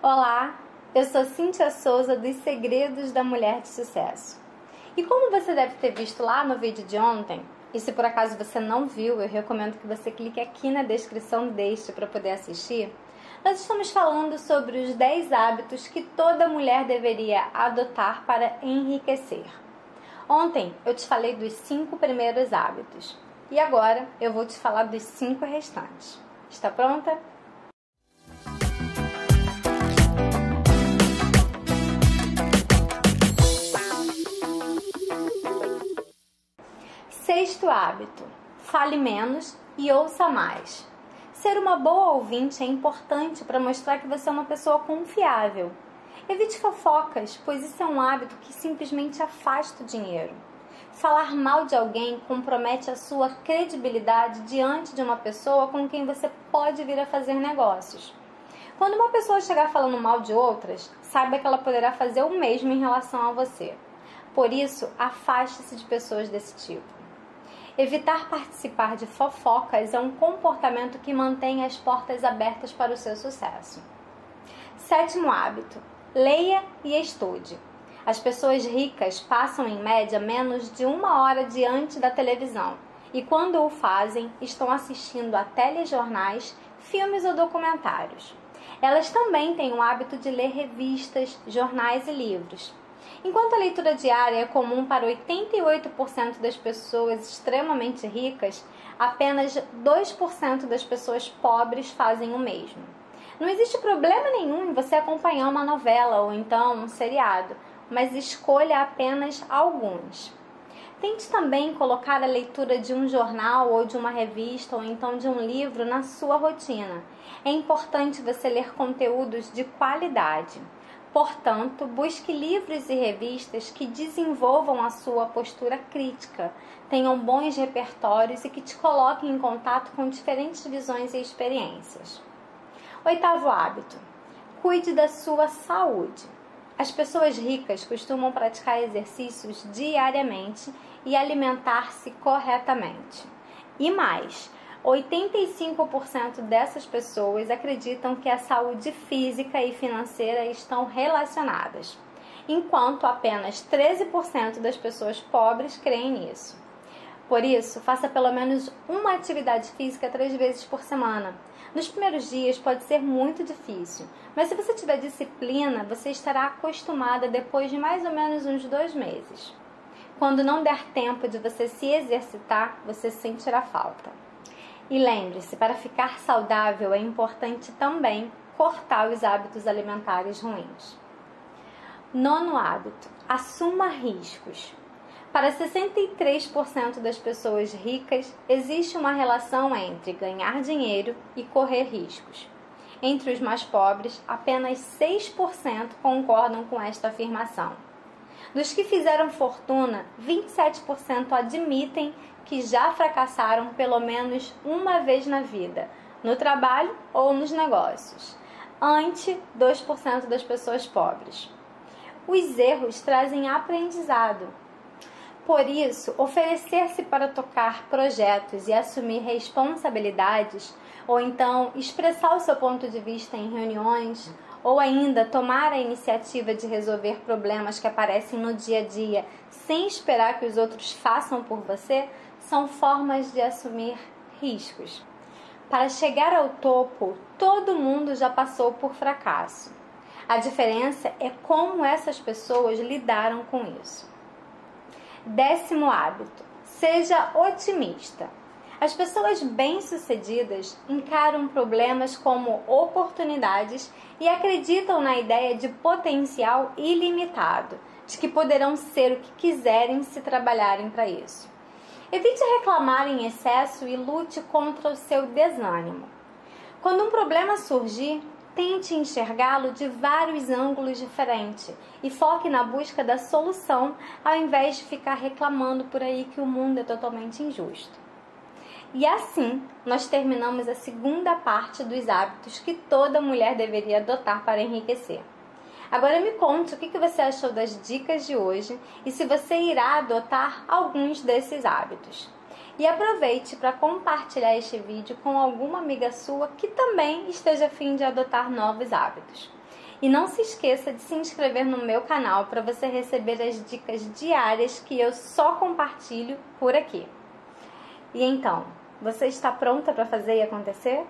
Olá, eu sou Cíntia Souza dos Segredos da Mulher de Sucesso. E como você deve ter visto lá no vídeo de ontem, e se por acaso você não viu, eu recomendo que você clique aqui na descrição deste para poder assistir. Nós estamos falando sobre os 10 hábitos que toda mulher deveria adotar para enriquecer. Ontem eu te falei dos 5 primeiros hábitos e agora eu vou te falar dos 5 restantes. Está pronta? Sexto hábito: fale menos e ouça mais. Ser uma boa ouvinte é importante para mostrar que você é uma pessoa confiável. Evite fofocas, pois isso é um hábito que simplesmente afasta o dinheiro. Falar mal de alguém compromete a sua credibilidade diante de uma pessoa com quem você pode vir a fazer negócios. Quando uma pessoa chegar falando mal de outras, saiba que ela poderá fazer o mesmo em relação a você. Por isso, afaste-se de pessoas desse tipo. Evitar participar de fofocas é um comportamento que mantém as portas abertas para o seu sucesso. Sétimo hábito: leia e estude. As pessoas ricas passam em média menos de uma hora diante da televisão e, quando o fazem, estão assistindo a telejornais, filmes ou documentários. Elas também têm o hábito de ler revistas, jornais e livros. Enquanto a leitura diária é comum para 88% das pessoas extremamente ricas, apenas 2% das pessoas pobres fazem o mesmo. Não existe problema nenhum em você acompanhar uma novela ou então um seriado, mas escolha apenas alguns. Tente também colocar a leitura de um jornal ou de uma revista ou então de um livro na sua rotina. É importante você ler conteúdos de qualidade. Portanto, busque livros e revistas que desenvolvam a sua postura crítica, tenham bons repertórios e que te coloquem em contato com diferentes visões e experiências. Oitavo hábito: cuide da sua saúde. As pessoas ricas costumam praticar exercícios diariamente e alimentar-se corretamente. E mais, 85% dessas pessoas acreditam que a saúde física e financeira estão relacionadas, enquanto apenas 13% das pessoas pobres creem nisso. Por isso, faça pelo menos uma atividade física três vezes por semana. Nos primeiros dias pode ser muito difícil, mas se você tiver disciplina, você estará acostumada depois de mais ou menos uns dois meses. Quando não der tempo de você se exercitar, você sentirá falta. E lembre-se, para ficar saudável é importante também cortar os hábitos alimentares ruins. Nono hábito: assuma riscos. Para 63% das pessoas ricas, existe uma relação entre ganhar dinheiro e correr riscos. Entre os mais pobres, apenas 6% concordam com esta afirmação. Dos que fizeram fortuna, 27% admitem que já fracassaram pelo menos uma vez na vida, no trabalho ou nos negócios, ante 2% das pessoas pobres. Os erros trazem aprendizado. Por isso, oferecer-se para tocar projetos e assumir responsabilidades, ou então expressar o seu ponto de vista em reuniões, ou ainda tomar a iniciativa de resolver problemas que aparecem no dia a dia sem esperar que os outros façam por você, são formas de assumir riscos. Para chegar ao topo, todo mundo já passou por fracasso. A diferença é como essas pessoas lidaram com isso. Décimo hábito: seja otimista. As pessoas bem-sucedidas encaram problemas como oportunidades e acreditam na ideia de potencial ilimitado, de que poderão ser o que quiserem se trabalharem para isso. Evite reclamar em excesso e lute contra o seu desânimo. Quando um problema surgir, tente enxergá-lo de vários ângulos diferentes e foque na busca da solução ao invés de ficar reclamando por aí que o mundo é totalmente injusto. E assim, nós terminamos a segunda parte dos hábitos que toda mulher deveria adotar para enriquecer. Agora me conte o que você achou das dicas de hoje e se você irá adotar alguns desses hábitos. E aproveite para compartilhar este vídeo com alguma amiga sua que também esteja a fim de adotar novos hábitos. E não se esqueça de se inscrever no meu canal para você receber as dicas diárias que eu só compartilho por aqui. E então, você está pronta para fazer e acontecer?